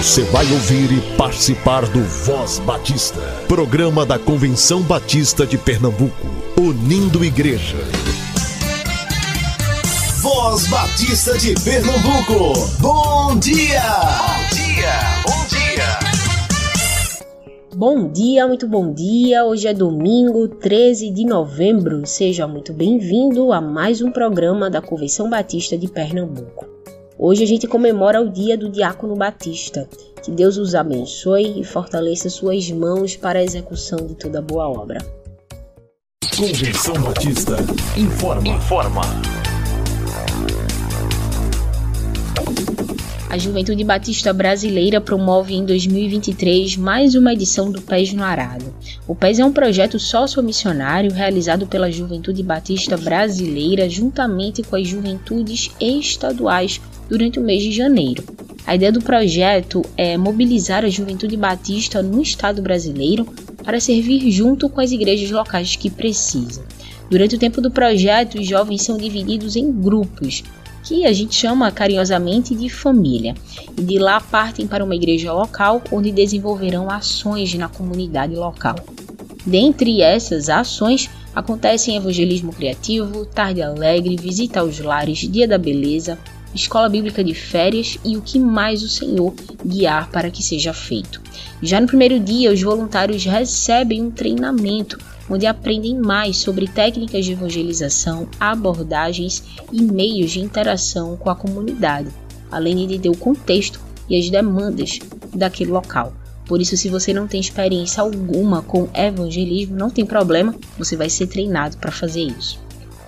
Você vai ouvir e participar do Voz Batista, programa da Convenção Batista de Pernambuco, unindo igreja. Voz Batista de Pernambuco, bom dia! Bom dia, bom dia! Bom dia, muito bom dia. Hoje é domingo, 13 de novembro. Seja muito bem-vindo a mais um programa da Convenção Batista de Pernambuco. Hoje a gente comemora o dia do Diácono Batista. Que Deus os abençoe e fortaleça suas mãos para a execução de toda boa obra. Convenção Batista informa. Informa. A Juventude Batista Brasileira promove em 2023 mais uma edição do Pés no Arado. O Pés é um projeto sociomissionário realizado pela Juventude Batista Brasileira juntamente com as juventudes estaduais durante o mês de janeiro. A ideia do projeto é mobilizar a juventude batista no Estado brasileiro para servir junto com as igrejas locais que precisam. Durante o tempo do projeto, os jovens são divididos em grupos, que a gente chama carinhosamente de família, e de lá partem para uma igreja local onde desenvolverão ações na comunidade local. Dentre essas ações, acontecem evangelismo criativo, tarde alegre, visita aos lares, dia da beleza, escola bíblica de férias e o que mais o Senhor guiar para que seja feito. Já no primeiro dia, os voluntários recebem um treinamento onde aprendem mais sobre técnicas de evangelização, abordagens e meios de interação com a comunidade, além de entender o contexto e as demandas daquele local. Por isso, se você não tem experiência alguma com evangelismo, não tem problema, você vai ser treinado para fazer isso.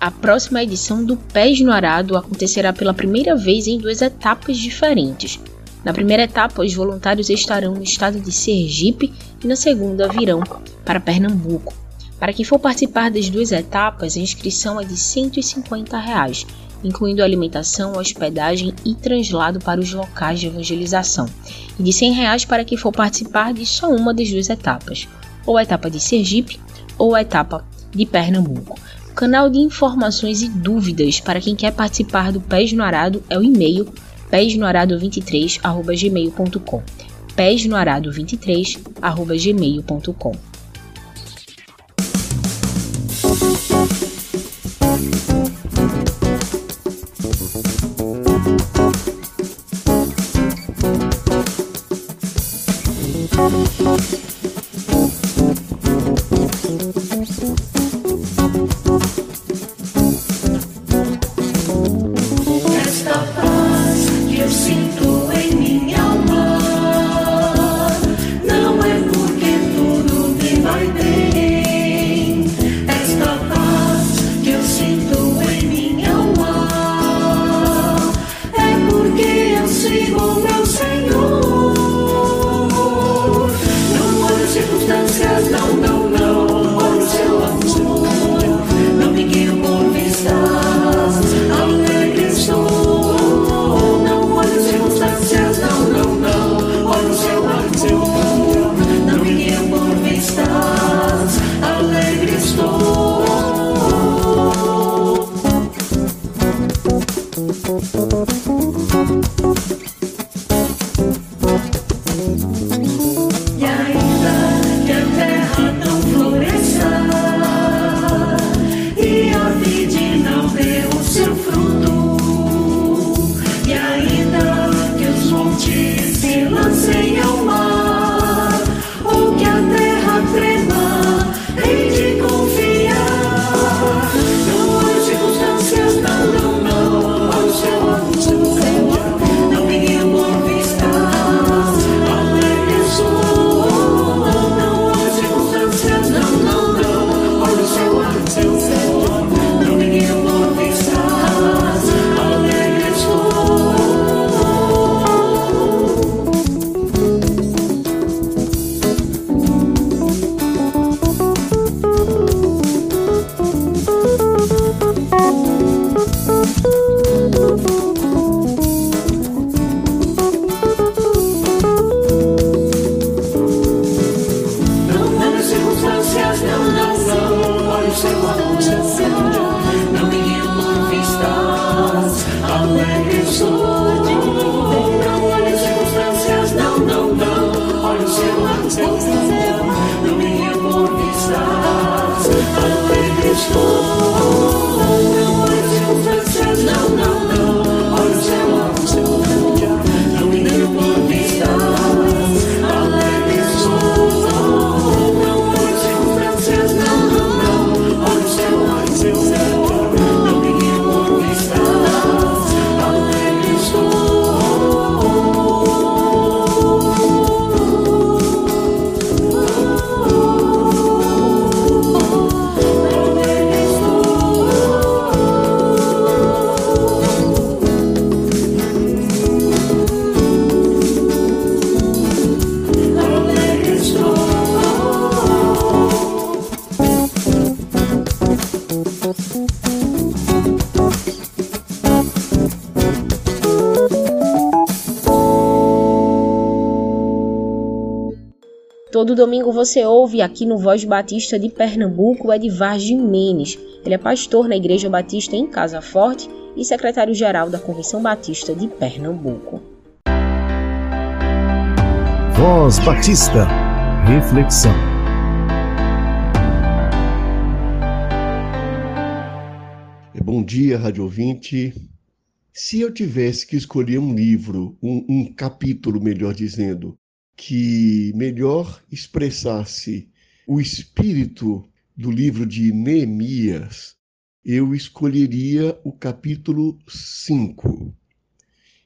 A próxima edição do Pés no Arado acontecerá pela primeira vez em duas etapas diferentes. Na primeira etapa, os voluntários estarão no estado de Sergipe e na segunda virão para Pernambuco. Para quem for participar das duas etapas, a inscrição é de 150 reais, incluindo alimentação, hospedagem e translado para os locais de evangelização, e de 100 reais para quem for participar de só uma das duas etapas, ou a etapa de Sergipe ou a etapa de Pernambuco. Canal de informações e dúvidas para quem quer participar do Pés no Arado é o e-mail pesnoarado23@gmail.com. pesnoarado23@gmail.com. Todo domingo você ouve aqui no Voz Batista de Pernambuco Edvar Jimenez. Ele é pastor na Igreja Batista em Casa Forte e secretário-geral da Convenção Batista de Pernambuco. Voz Batista, reflexão. Bom dia, rádio ouvinte. Se eu tivesse que escolher um livro, um, um capítulo, melhor dizendo, que melhor expressasse o espírito do livro de Neemias, eu escolheria o capítulo 5.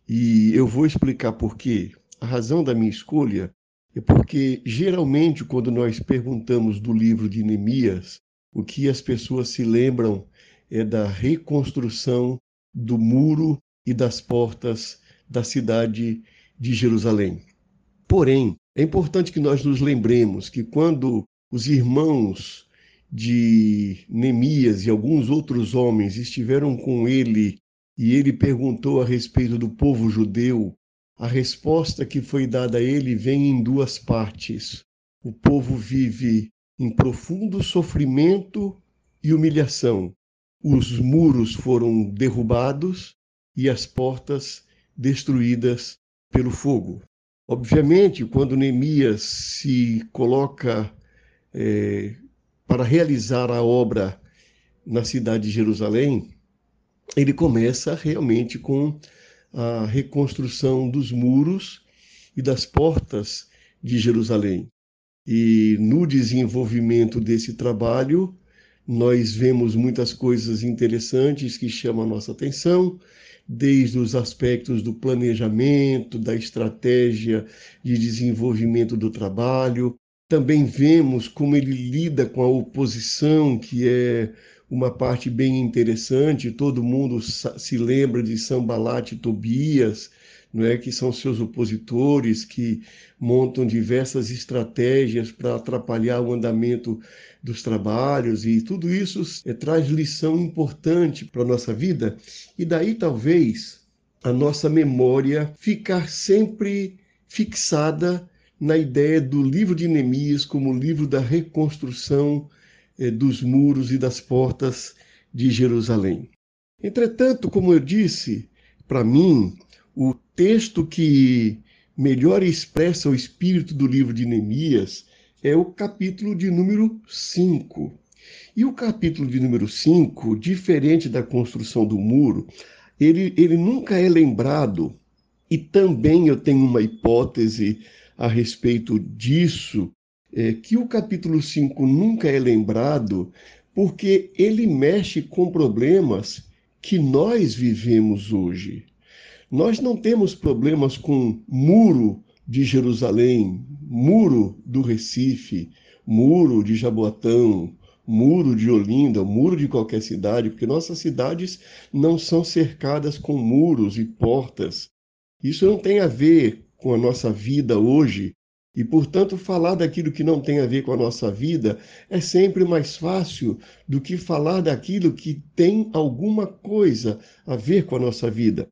E eu vou explicar por quê. A razão da minha escolha é porque, geralmente, quando nós perguntamos do livro de Neemias, o que as pessoas se lembram é da reconstrução do muro e das portas da cidade de Jerusalém. Porém, é importante que nós nos lembremos que quando os irmãos de Neemias e alguns outros homens estiveram com ele e ele perguntou a respeito do povo judeu, a resposta que foi dada a ele vem em duas partes. O povo vive em profundo sofrimento e humilhação, os muros foram derrubados e as portas destruídas pelo fogo. Obviamente, quando Neemias se coloca é, para realizar a obra na cidade de Jerusalém, ele começa realmente com a reconstrução dos muros e das portas de Jerusalém. E no desenvolvimento desse trabalho, nós vemos muitas coisas interessantes que chamam a nossa atenção, desde os aspectos do planejamento, da estratégia de desenvolvimento do trabalho. Também vemos como ele lida com a oposição, que é uma parte bem interessante. Todo mundo se lembra de Sambalat e Tobias, não é que são seus opositores que montam diversas estratégias para atrapalhar o andamento dos trabalhos e tudo isso é, traz lição importante para a nossa vida e daí talvez a nossa memória ficar sempre fixada na ideia do livro de Neemias como o livro da reconstrução eh, dos muros e das portas de Jerusalém. Entretanto, como eu disse, para mim, o texto que melhor expressa o espírito do livro de Neemias é o capítulo de número 5. E o capítulo de número 5, diferente da construção do muro, ele, ele nunca é lembrado, e também eu tenho uma hipótese a respeito disso, é, que o capítulo 5 nunca é lembrado porque ele mexe com problemas que nós vivemos hoje. Nós não temos problemas com muro de Jerusalém, muro do Recife, muro de Jaboatão, muro de Olinda, muro de qualquer cidade, porque nossas cidades não são cercadas com muros e portas. Isso não tem a ver com a nossa vida hoje. E, portanto, falar daquilo que não tem a ver com a nossa vida é sempre mais fácil do que falar daquilo que tem alguma coisa a ver com a nossa vida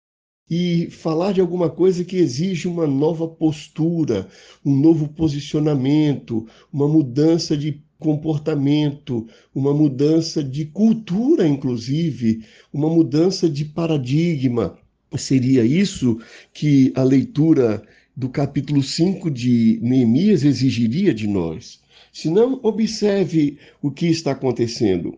e falar de alguma coisa que exige uma nova postura, um novo posicionamento, uma mudança de comportamento, uma mudança de cultura, inclusive, uma mudança de paradigma. Seria isso que a leitura do capítulo 5 de Neemias exigiria de nós. Se não, observe o que está acontecendo.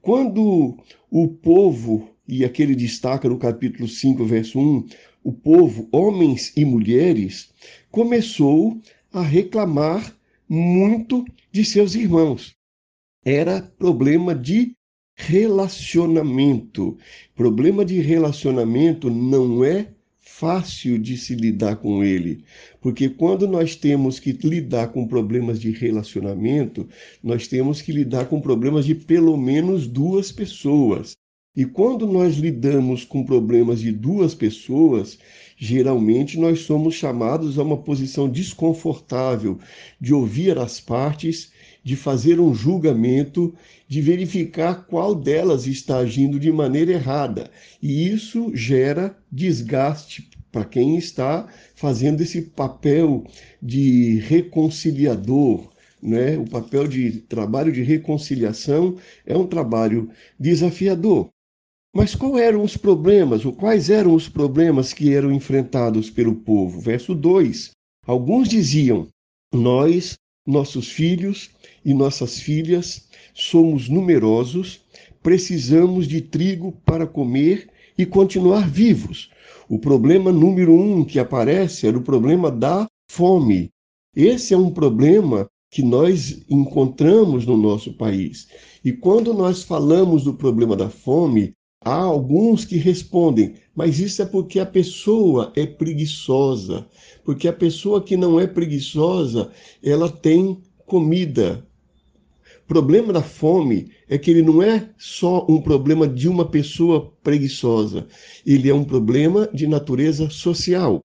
Quando o povo e aqui ele destaca no capítulo 5, verso 1, o povo, homens e mulheres, começou a reclamar muito de seus irmãos. Era problema de relacionamento. Problema de relacionamento não é fácil de se lidar com ele, porque quando nós temos que lidar com problemas de relacionamento, nós temos que lidar com problemas de pelo menos duas pessoas. E quando nós lidamos com problemas de duas pessoas, geralmente nós somos chamados a uma posição desconfortável de ouvir as partes, de fazer um julgamento, de verificar qual delas está agindo de maneira errada. E isso gera desgaste para quem está fazendo esse papel de reconciliador, né? O papel de trabalho de reconciliação é um trabalho desafiador. Mas quais eram os problemas, ou quais eram os problemas que eram enfrentados pelo povo? Verso 2. Alguns diziam: Nós, nossos filhos e nossas filhas, somos numerosos, precisamos de trigo para comer e continuar vivos. O problema número um que aparece era o problema da fome. Esse é um problema que nós encontramos no nosso país. E quando nós falamos do problema da fome, há alguns que respondem, mas isso é porque a pessoa é preguiçosa. Porque a pessoa que não é preguiçosa, ela tem comida. O problema da fome é que ele não é só um problema de uma pessoa preguiçosa, ele é um problema de natureza social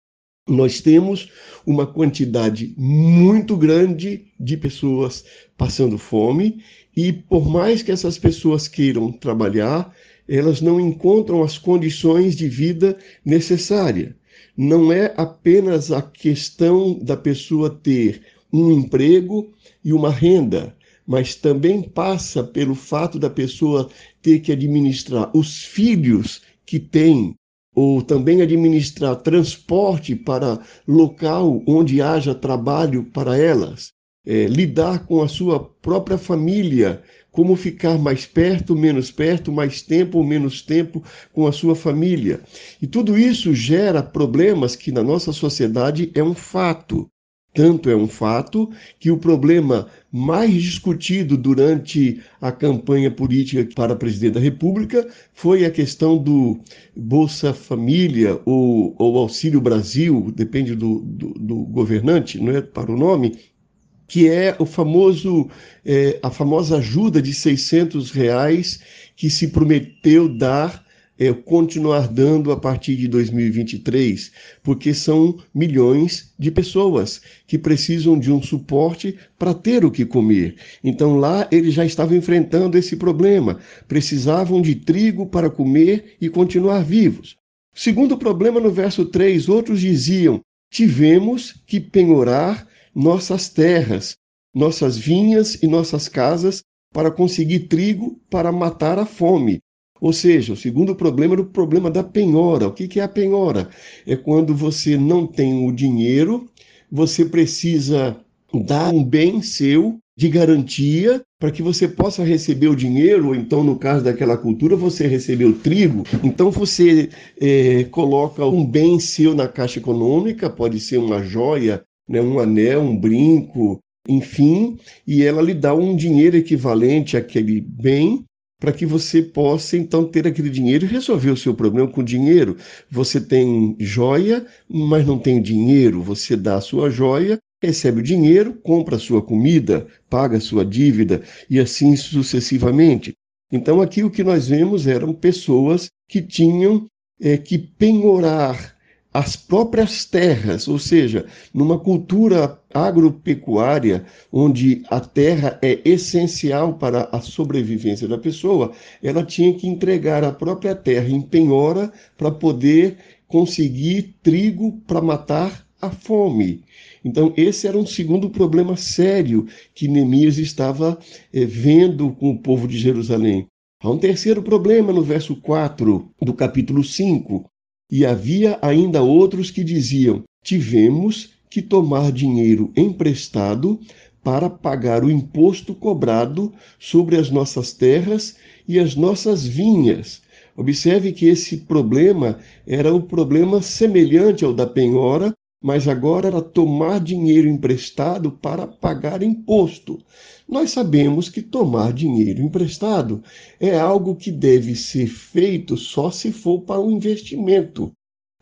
nós temos uma quantidade muito grande de pessoas passando fome e por mais que essas pessoas queiram trabalhar, elas não encontram as condições de vida necessárias. Não é apenas a questão da pessoa ter um emprego e uma renda, mas também passa pelo fato da pessoa ter que administrar os filhos que tem, ou também administrar transporte para local onde haja trabalho para elas, é, lidar com a sua própria família, como ficar mais perto, menos perto, mais tempo ou menos tempo com a sua família. E tudo isso gera problemas que na nossa sociedade é um fato. Tanto é um fato que o problema mais discutido durante a campanha política para presidente da República foi a questão do Bolsa Família ou, ou Auxílio Brasil, depende do, do, do governante, não é para o nome, que é o famoso é, a famosa ajuda de 600 reais que se prometeu dar é, continuar dando a partir de 2023, porque são milhões de pessoas que precisam de um suporte para ter o que comer. Então lá eles já estavam enfrentando esse problema, precisavam de trigo para comer e continuar vivos. Segundo problema, no verso 3, outros diziam: tivemos que penhorar nossas terras, nossas vinhas e nossas casas para conseguir trigo para matar a fome. Ou seja, o segundo problema era o problema da penhora. O que é a penhora? É quando você não tem o dinheiro, você precisa dar um bem seu de garantia para que você possa receber o dinheiro, ou então, no caso daquela cultura, você recebeu trigo. Então, você é, coloca um bem seu na caixa econômica, pode ser uma joia, né, um anel, um brinco, enfim, e ela lhe dá um dinheiro equivalente àquele bem para que você possa então ter aquele dinheiro e resolver o seu problema com dinheiro. Você tem joia, mas não tem dinheiro. Você dá a sua joia, recebe o dinheiro, compra a sua comida, paga a sua dívida e assim sucessivamente. Então aqui o que nós vemos eram pessoas que tinham é, que penhorar as próprias terras, ou seja, numa cultura agropecuária, onde a terra é essencial para a sobrevivência da pessoa, ela tinha que entregar a própria terra em penhora para poder conseguir trigo para matar a fome. Então, esse era um segundo problema sério que Neemias estava eh, vendo com o povo de Jerusalém. Há um terceiro problema no verso 4 do capítulo 5, e havia ainda outros que diziam: tivemos que tomar dinheiro emprestado para pagar o imposto cobrado sobre as nossas terras e as nossas vinhas. Observe que esse problema era um problema semelhante ao da penhora, mas agora era tomar dinheiro emprestado para pagar imposto. Nós sabemos que tomar dinheiro emprestado é algo que deve ser feito só se for para um investimento.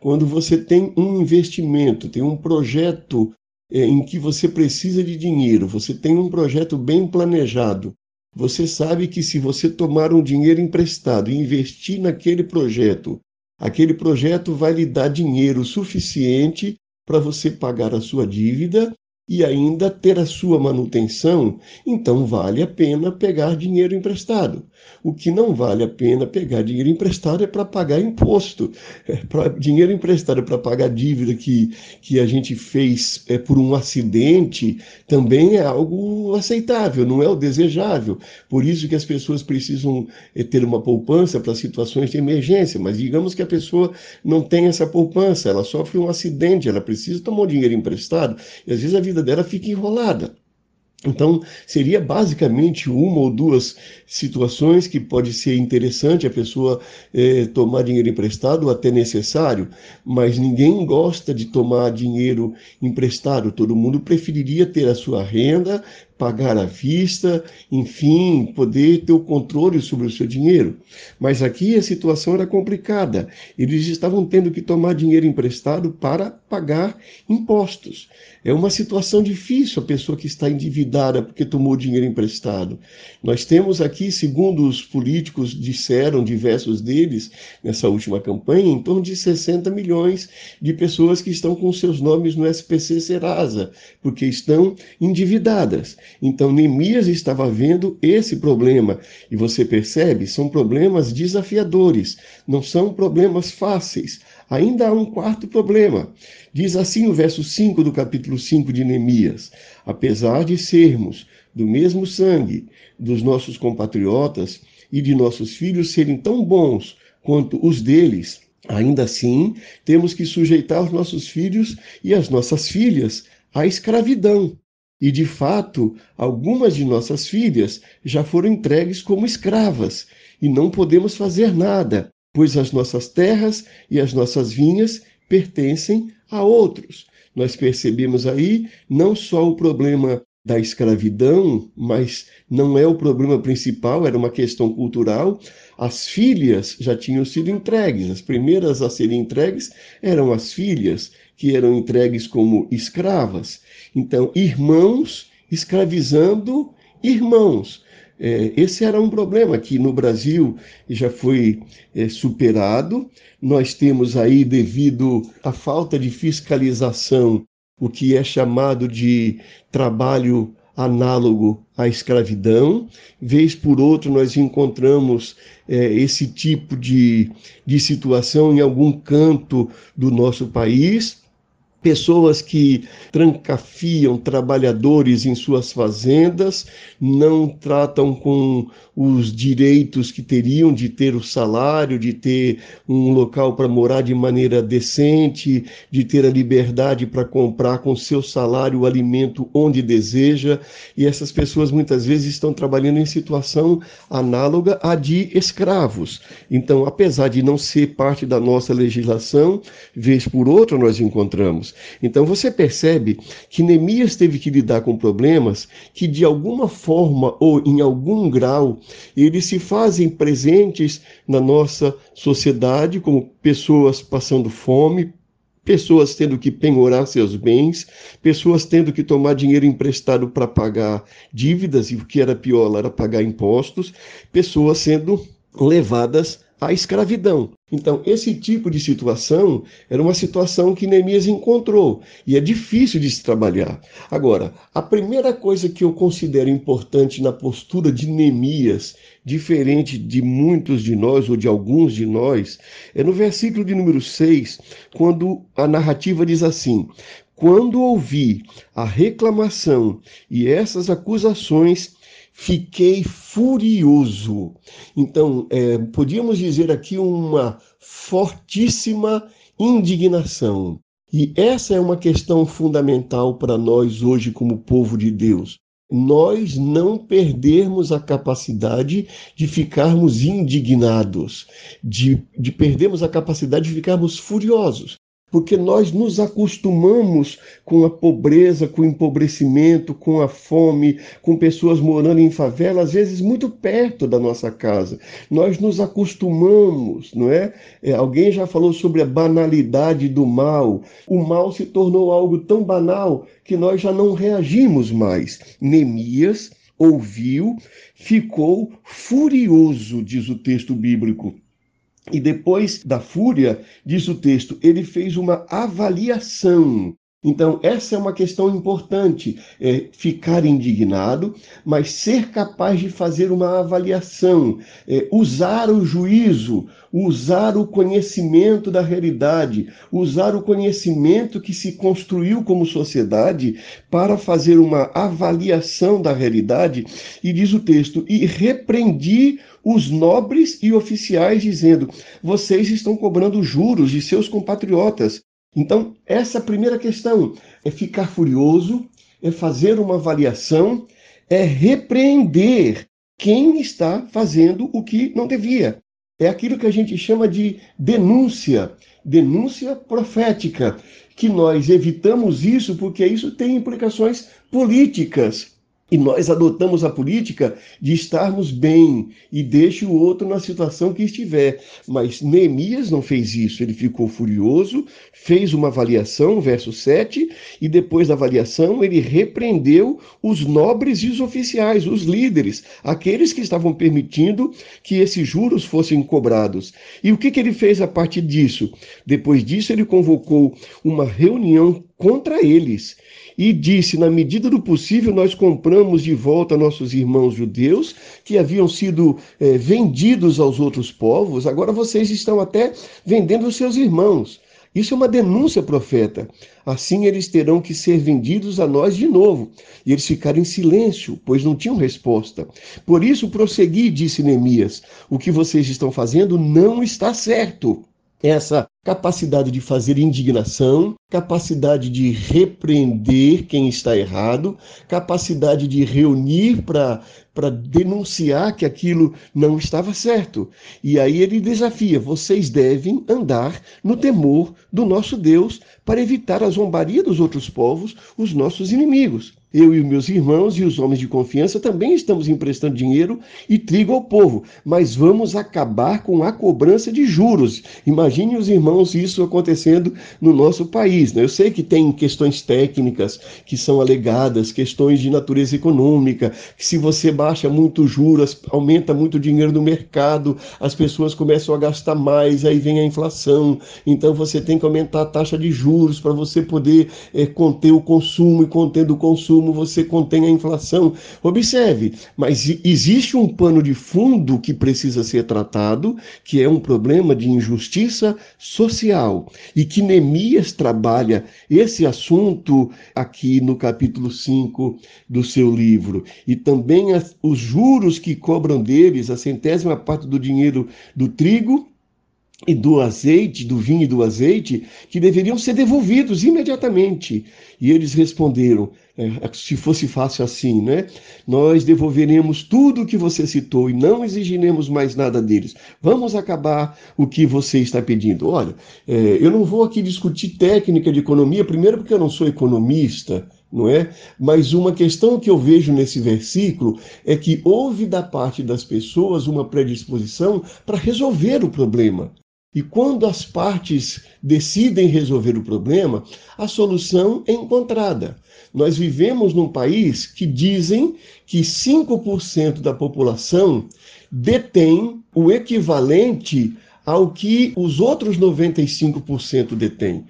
Quando você tem um investimento, tem um projeto é, em que você precisa de dinheiro, você tem um projeto bem planejado, você sabe que se você tomar um dinheiro emprestado e investir naquele projeto, aquele projeto vai lhe dar dinheiro suficiente para você pagar a sua dívida e ainda ter a sua manutenção, então vale a pena pegar dinheiro emprestado. O que não vale a pena pegar dinheiro emprestado é para pagar imposto. É pra, dinheiro emprestado para pagar dívida que, que a gente fez é, por um acidente também é algo aceitável, não é o desejável. Por isso que as pessoas precisam é, ter uma poupança para situações de emergência. Mas digamos que a pessoa não tem essa poupança, ela sofre um acidente, ela precisa tomar dinheiro emprestado e às vezes a vida vida dela fica enrolada. Então, seria basicamente uma ou duas situações que pode ser interessante a pessoa é, tomar dinheiro emprestado, até necessário, mas ninguém gosta de tomar dinheiro emprestado. Todo mundo preferiria ter a sua renda, pagar à vista, enfim, poder ter o controle sobre o seu dinheiro. Mas aqui a situação era complicada. Eles estavam tendo que tomar dinheiro emprestado para pagar impostos. É uma situação difícil a pessoa que está endividada porque tomou dinheiro emprestado. Nós temos aqui, segundo os políticos disseram, diversos deles, nessa última campanha, em torno de 60 milhões de pessoas que estão com seus nomes no SPC Serasa, porque estão endividadas. Então, Neemias estava vendo esse problema. E você percebe, são problemas desafiadores, não são problemas fáceis. Ainda há um quarto problema. Diz assim o verso 5 do capítulo 5 de Neemias: Apesar de sermos do mesmo sangue dos nossos compatriotas e de nossos filhos serem tão bons quanto os deles, ainda assim temos que sujeitar os nossos filhos e as nossas filhas à escravidão. E de fato, algumas de nossas filhas já foram entregues como escravas, e não podemos fazer nada, pois as nossas terras e as nossas vinhas pertencem a outros. Nós percebemos aí não só o problema da escravidão, mas não é o problema principal, era uma questão cultural. As filhas já tinham sido entregues, as primeiras a serem entregues eram as filhas, que eram entregues como escravas. Então, irmãos escravizando irmãos. É, esse era um problema que no Brasil já foi é, superado. Nós temos aí, devido à falta de fiscalização, o que é chamado de trabalho análogo à escravidão. Vez por outro, nós encontramos é, esse tipo de, de situação em algum canto do nosso país pessoas que trancafiam trabalhadores em suas fazendas, não tratam com os direitos que teriam de ter o salário, de ter um local para morar de maneira decente, de ter a liberdade para comprar com seu salário o alimento onde deseja, e essas pessoas muitas vezes estão trabalhando em situação análoga à de escravos. Então, apesar de não ser parte da nossa legislação, vez por outra nós encontramos. Então você percebe que Neemias teve que lidar com problemas que de alguma forma ou em algum grau eles se fazem presentes na nossa sociedade como pessoas passando fome, pessoas tendo que penhorar seus bens, pessoas tendo que tomar dinheiro emprestado para pagar dívidas, e o que era pior era pagar impostos, pessoas sendo levadas à escravidão. Então, esse tipo de situação era uma situação que Neemias encontrou e é difícil de se trabalhar. Agora, a primeira coisa que eu considero importante na postura de Neemias, diferente de muitos de nós ou de alguns de nós, é no versículo de número 6, quando a narrativa diz assim: Quando ouvi a reclamação e essas acusações, fiquei furioso. Então, é, podíamos dizer aqui uma fortíssima indignação. E essa é uma questão fundamental para nós hoje, como povo de Deus. Nós não perdermos a capacidade de ficarmos indignados, de, de perdermos a capacidade de ficarmos furiosos porque nós nos acostumamos com a pobreza, com o empobrecimento, com a fome, com pessoas morando em favela, às vezes muito perto da nossa casa. Nós nos acostumamos, não é? é alguém já falou sobre a banalidade do mal. O mal se tornou algo tão banal que nós já não reagimos mais. Neemias ouviu, ficou furioso, diz o texto bíblico. E depois da fúria, diz o texto, ele fez uma avaliação. Então, essa é uma questão importante, é ficar indignado, mas ser capaz de fazer uma avaliação, é, usar o juízo, usar o conhecimento da realidade, usar o conhecimento que se construiu como sociedade para fazer uma avaliação da realidade. E diz o texto: e repreendi os nobres e oficiais, dizendo: vocês estão cobrando juros de seus compatriotas então, essa primeira questão é ficar furioso, é fazer uma avaliação, é repreender quem está fazendo o que não devia. É aquilo que a gente chama de denúncia, denúncia profética, que nós evitamos isso porque isso tem implicações políticas. E nós adotamos a política de estarmos bem e deixe o outro na situação que estiver. Mas Neemias não fez isso. Ele ficou furioso, fez uma avaliação, verso 7, e depois da avaliação ele repreendeu os nobres e os oficiais, os líderes, aqueles que estavam permitindo que esses juros fossem cobrados. E o que, que ele fez a partir disso? Depois disso, ele convocou uma reunião contra eles e disse: na medida do possível, nós compramos de volta nossos irmãos judeus que haviam sido é, vendidos aos outros povos, agora vocês estão até vendendo os seus irmãos. Isso é uma denúncia profeta. Assim eles terão que ser vendidos a nós de novo. E eles ficaram em silêncio, pois não tinham resposta. Por isso prossegui, disse Neemias: o que vocês estão fazendo não está certo. Essa capacidade de fazer indignação, capacidade de repreender quem está errado, capacidade de reunir para para denunciar que aquilo não estava certo. E aí ele desafia: vocês devem andar no temor do nosso Deus para evitar a zombaria dos outros povos, os nossos inimigos. Eu e meus irmãos e os homens de confiança também estamos emprestando dinheiro e trigo ao povo, mas vamos acabar com a cobrança de juros. Imagine os irmãos isso acontecendo no nosso país. Né? Eu sei que tem questões técnicas que são alegadas, questões de natureza econômica, que se você baixa muito juros, aumenta muito dinheiro no mercado, as pessoas começam a gastar mais, aí vem a inflação. Então você tem que aumentar a taxa de juros para você poder é, conter o consumo e contendo o consumo consumo, você contém a inflação. Observe, mas existe um pano de fundo que precisa ser tratado, que é um problema de injustiça social. E que Neemias trabalha esse assunto aqui no capítulo 5 do seu livro. E também as, os juros que cobram deles, a centésima parte do dinheiro do trigo e do azeite, do vinho e do azeite, que deveriam ser devolvidos imediatamente. E eles responderam: é, se fosse fácil assim, né? Nós devolveremos tudo o que você citou e não exigiremos mais nada deles. Vamos acabar o que você está pedindo. Olha, é, eu não vou aqui discutir técnica de economia, primeiro porque eu não sou economista, não é? Mas uma questão que eu vejo nesse versículo é que houve da parte das pessoas uma predisposição para resolver o problema. E quando as partes decidem resolver o problema, a solução é encontrada. Nós vivemos num país que dizem que 5% da população detém o equivalente ao que os outros 95% detêm.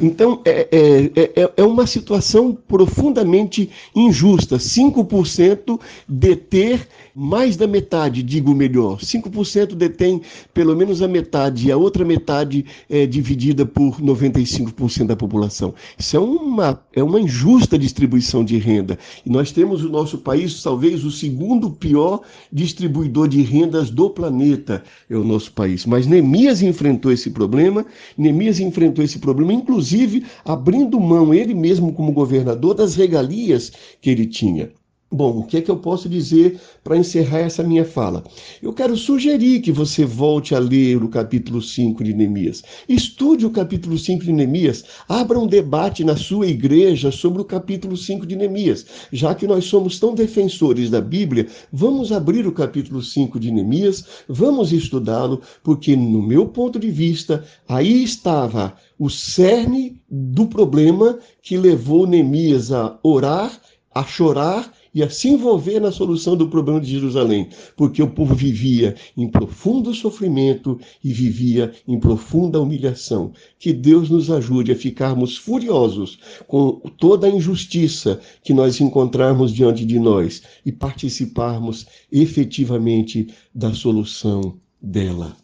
Então, é, é, é, é uma situação profundamente injusta. 5% deter mais da metade, digo melhor. 5% detém pelo menos a metade, e a outra metade é dividida por 95% da população. Isso é uma, é uma injusta distribuição de renda. E nós temos o nosso país, talvez, o segundo pior distribuidor de rendas do planeta, é o nosso país. Mas Neemias enfrentou esse problema, Neemias enfrentou esse problema, inclusive abrindo mão, ele mesmo como governador, das regalias que ele tinha. Bom, o que é que eu posso dizer para encerrar essa minha fala? Eu quero sugerir que você volte a ler o capítulo 5 de Neemias. Estude o capítulo 5 de Neemias. Abra um debate na sua igreja sobre o capítulo 5 de Neemias. Já que nós somos tão defensores da Bíblia, vamos abrir o capítulo 5 de Neemias, vamos estudá-lo, porque, no meu ponto de vista, aí estava o cerne do problema que levou Neemias a orar, a chorar e a se envolver na solução do problema de Jerusalém, porque o povo vivia em profundo sofrimento e vivia em profunda humilhação. Que Deus nos ajude a ficarmos furiosos com toda a injustiça que nós encontrarmos diante de nós e participarmos efetivamente da solução dela.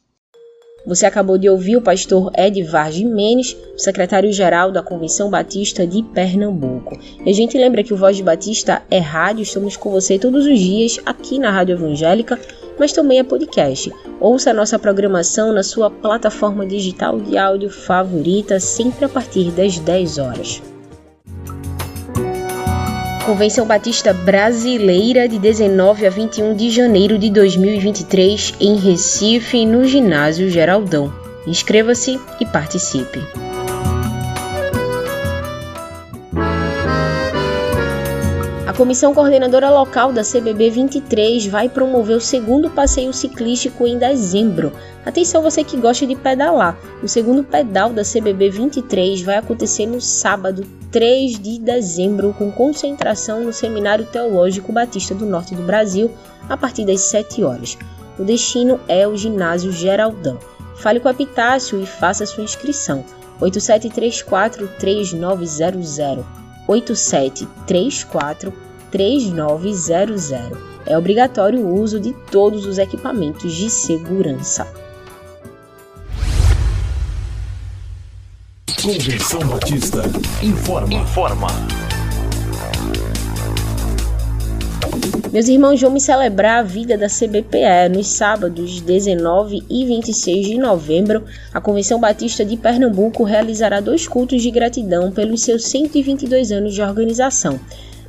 Você acabou de ouvir o pastor Edvar Jimenez, secretário-geral da Convenção Batista de Pernambuco. E a gente lembra que o Voz de Batista é rádio, estamos com você todos os dias aqui na Rádio Evangélica, mas também é podcast. Ouça a nossa programação na sua plataforma digital de áudio favorita, sempre a partir das 10 horas. Convenção Batista Brasileira de 19 a 21 de janeiro de 2023 em Recife, no Ginásio Geraldão. Inscreva-se e participe. Comissão Coordenadora Local da CBB 23 vai promover o segundo passeio ciclístico em dezembro. Atenção você que gosta de pedalar. O segundo pedal da CBB 23 vai acontecer no sábado, 3 de dezembro, com concentração no Seminário Teológico Batista do Norte do Brasil, a partir das 7 horas. O destino é o Ginásio Geraldão. Fale com a Epitácio e faça sua inscrição. 8734-3900 8734-3900. É obrigatório o uso de todos os equipamentos de segurança. Convenção Batista informa. Informa. Meus irmãos, vamos celebrar a vida da CBPE nos sábados 19 e 26 de novembro. A Convenção Batista de Pernambuco realizará dois cultos de gratidão pelos seus 122 anos de organização.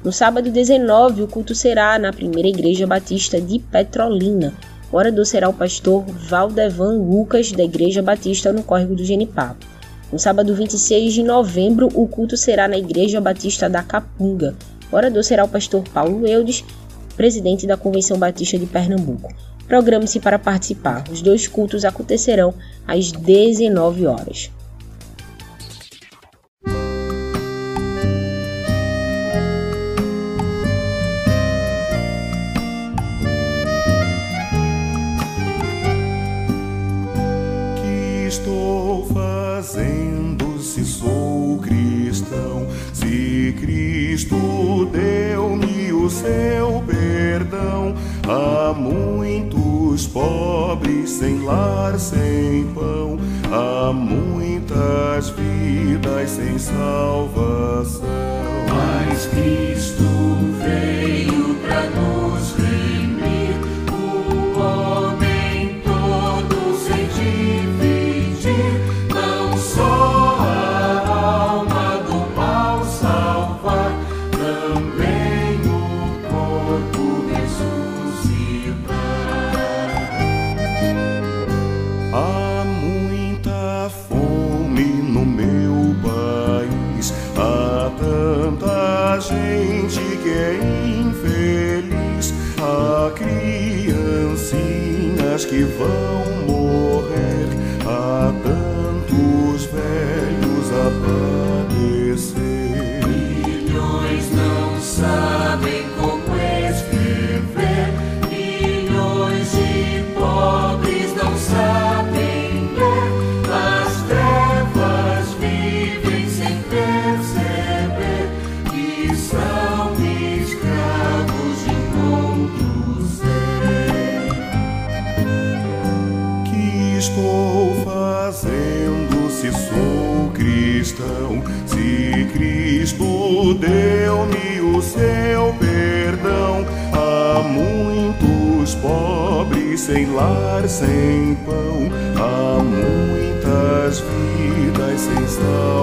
No sábado 19, o culto será na primeira Igreja Batista de Petrolina. O orador será o pastor Valdevan Lucas, da Igreja Batista no Córrego do Genipapo. No sábado 26 de novembro, o culto será na Igreja Batista da Capunga. O orador será o pastor Paulo Eudes, presidente da Convenção Batista de Pernambuco. Programe-se para participar. Os dois cultos acontecerão às 19 horas. Sem lar, sem pão. Há muitas vidas sem salvação. Cristão? Se Cristo deu-me o seu perdão, há muitos pobres sem lar, sem pão, há muitas vidas sem salvação.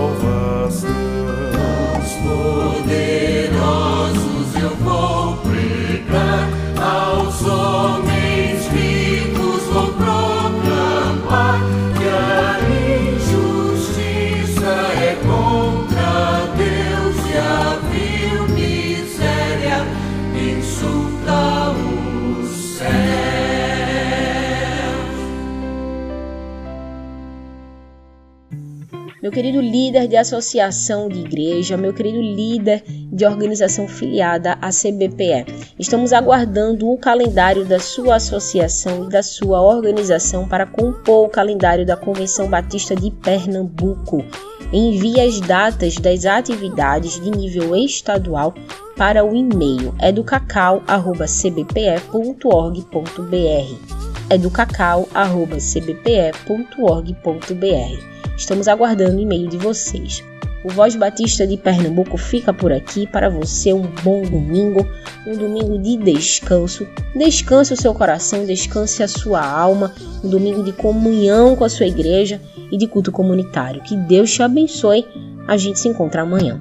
Meu querido líder de associação de igreja, meu querido líder de organização filiada à CBPE. Estamos aguardando o calendário da sua associação e da sua organização para compor o calendário da Convenção Batista de Pernambuco. Envie as datas das atividades de nível estadual para o e-mail educacau.cbpe.org.br educacau.cbpe.org.br. Estamos aguardando o e-mail de vocês. O Voz Batista de Pernambuco fica por aqui para você um bom domingo, um domingo de descanso. Descanse o seu coração, descanse a sua alma, um domingo de comunhão com a sua igreja e de culto comunitário. Que Deus te abençoe. A gente se encontra amanhã.